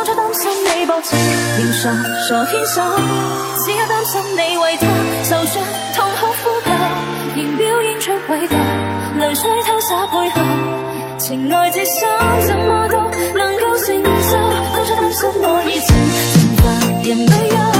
当初担心你薄情，仍傻傻牵手，只刻担心你为他受伤，痛哭呼救，仍表演出伟大，泪水偷洒背后，情爱至深，怎么都能够承受。当初担心我热情蒸发，仍未有。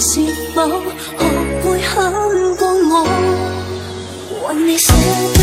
是否学会狠过我为你写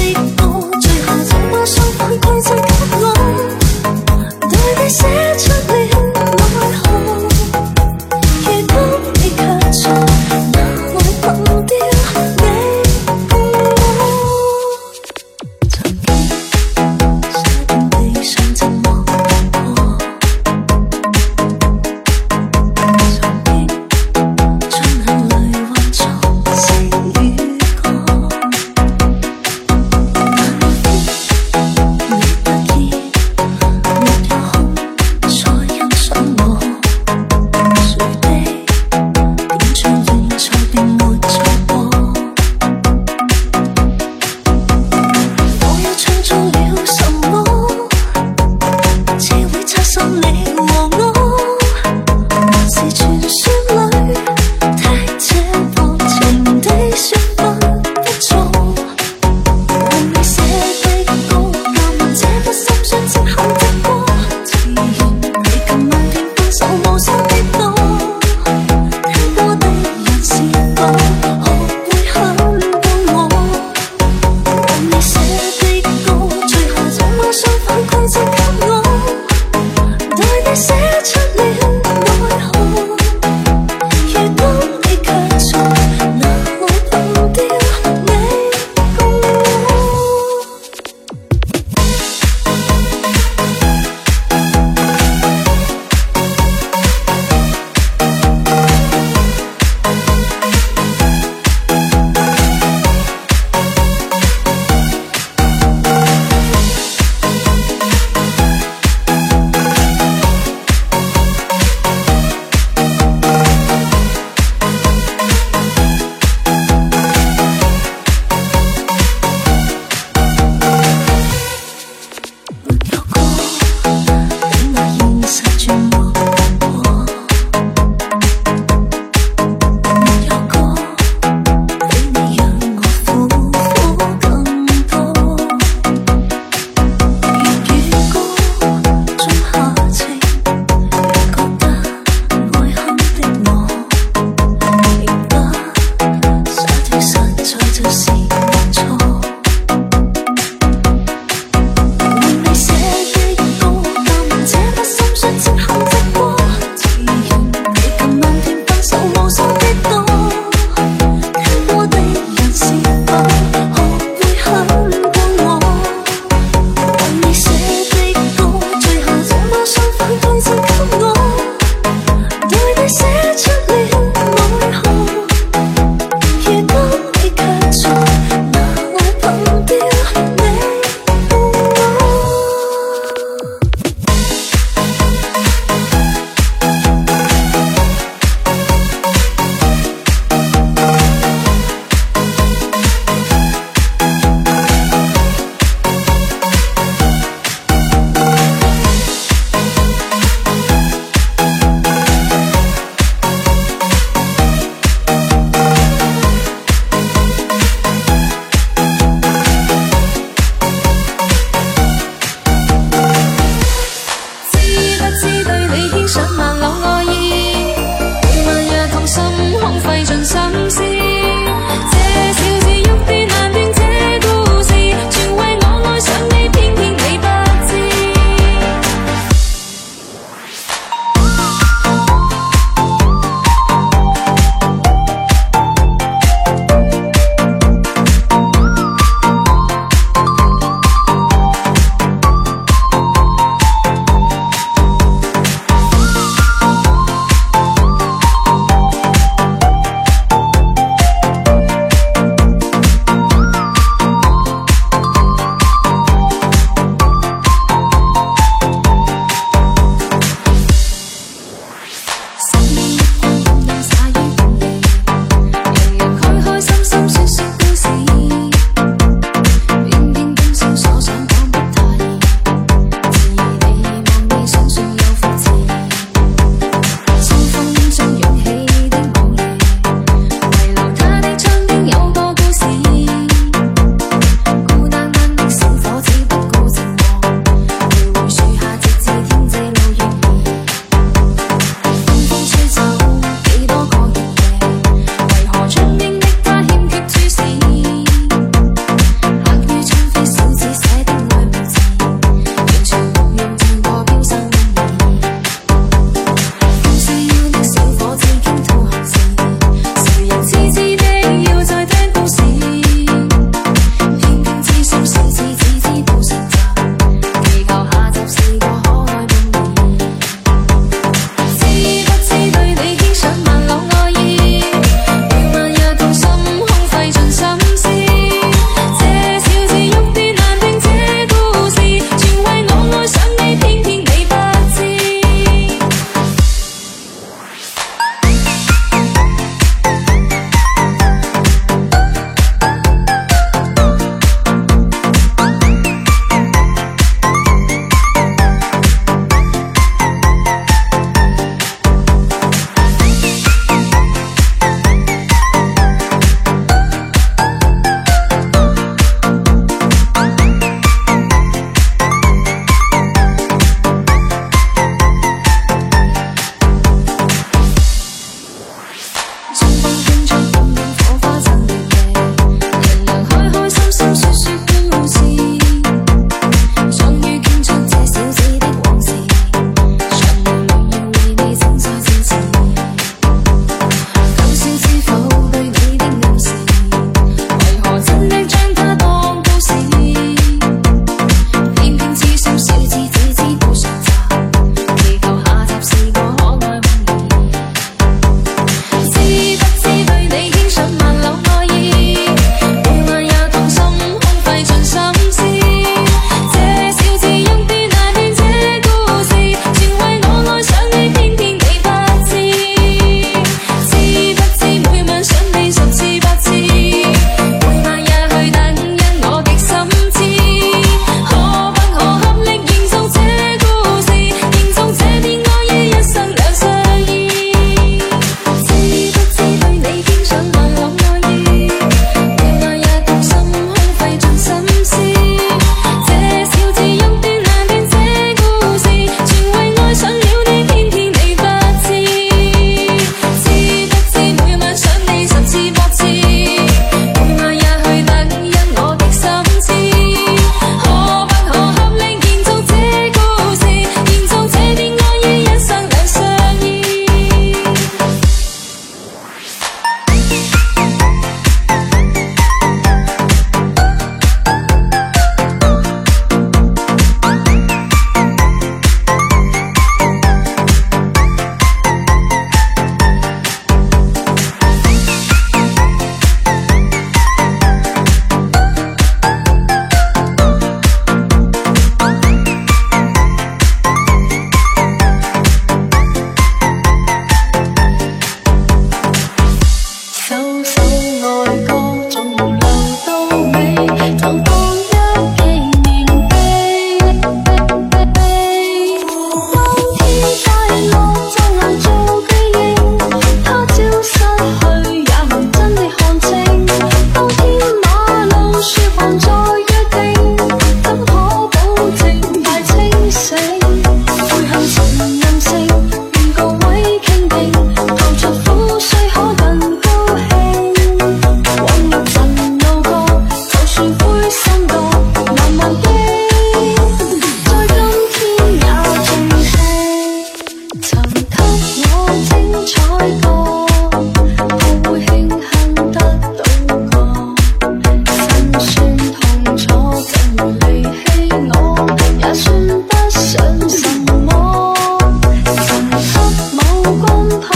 公婆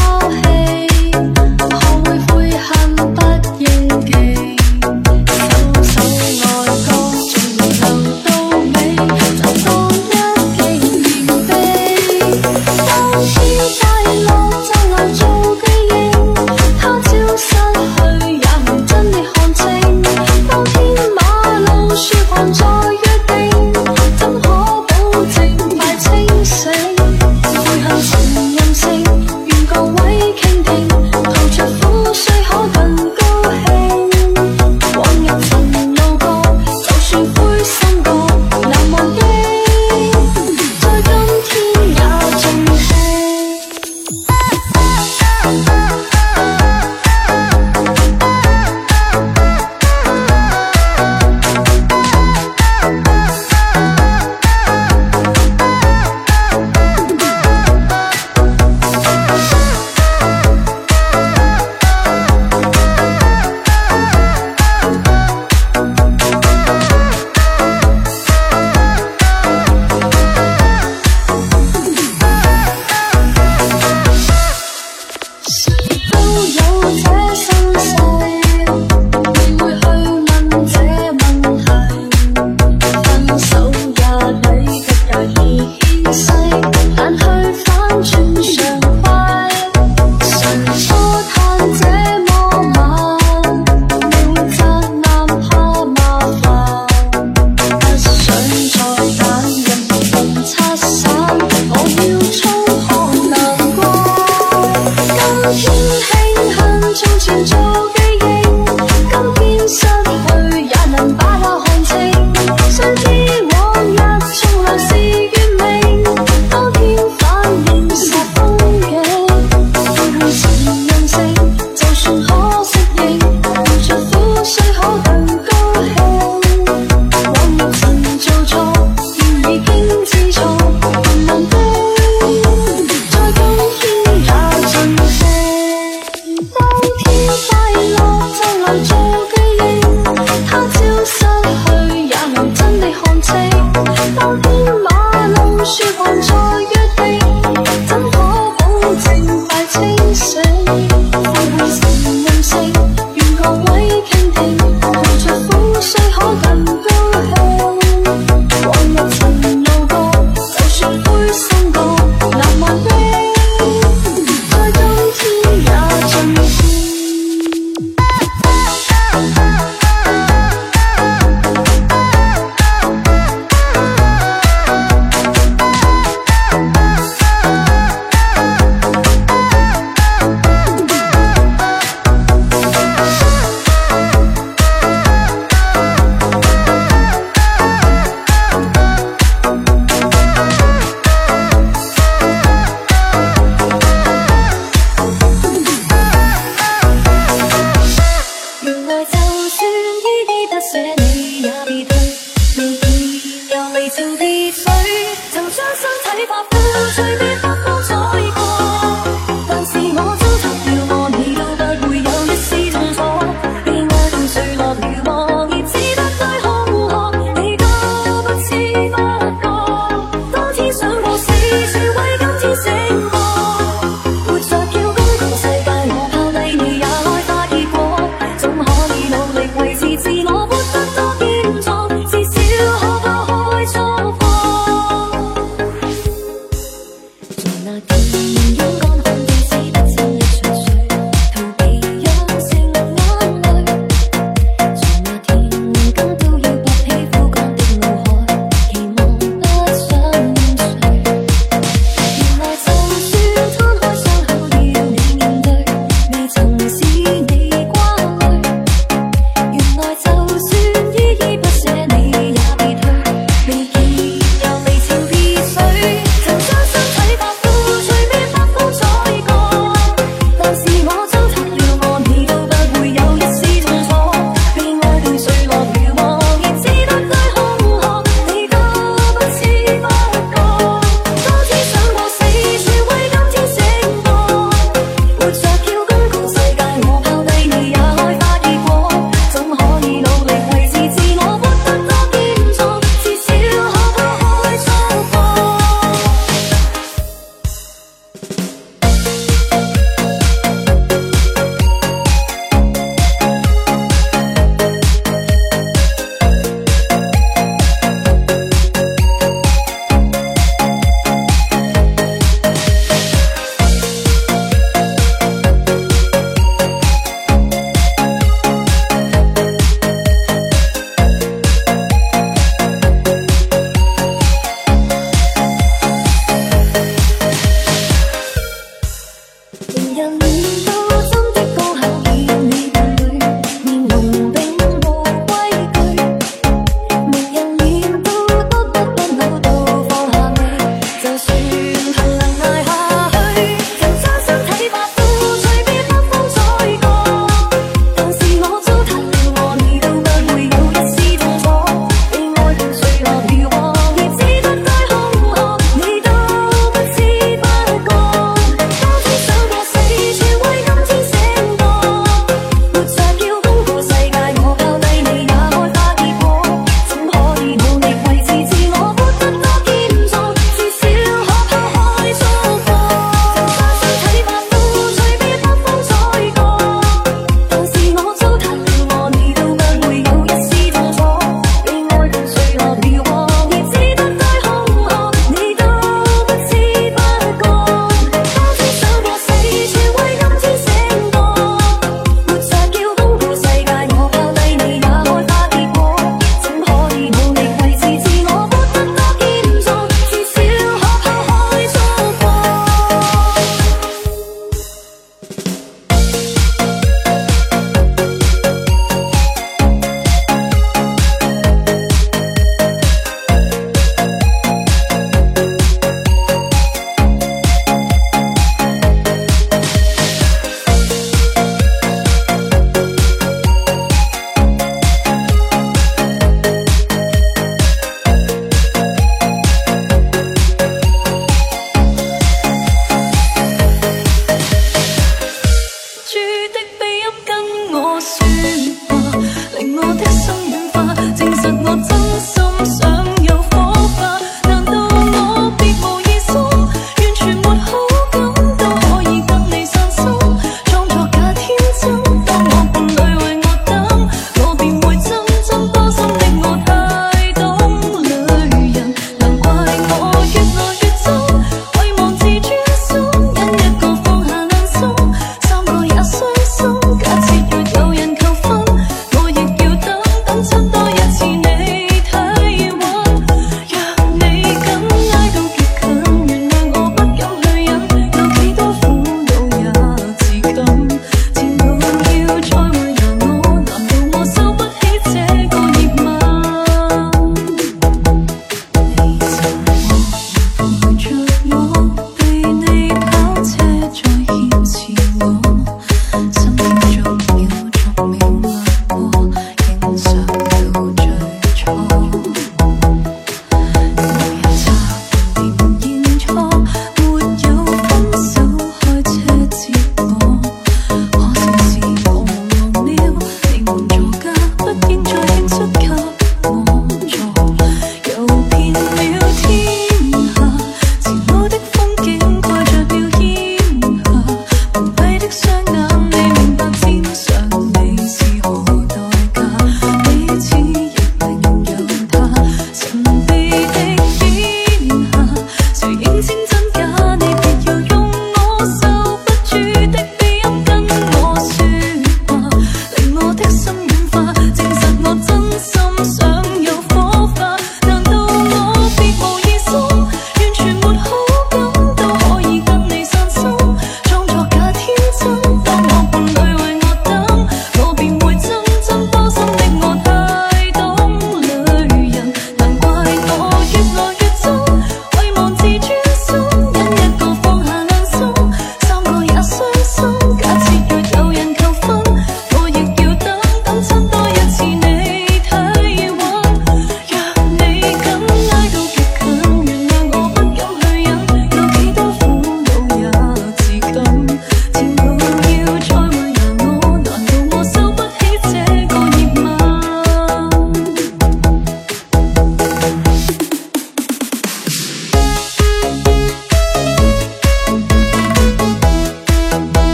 创作假天。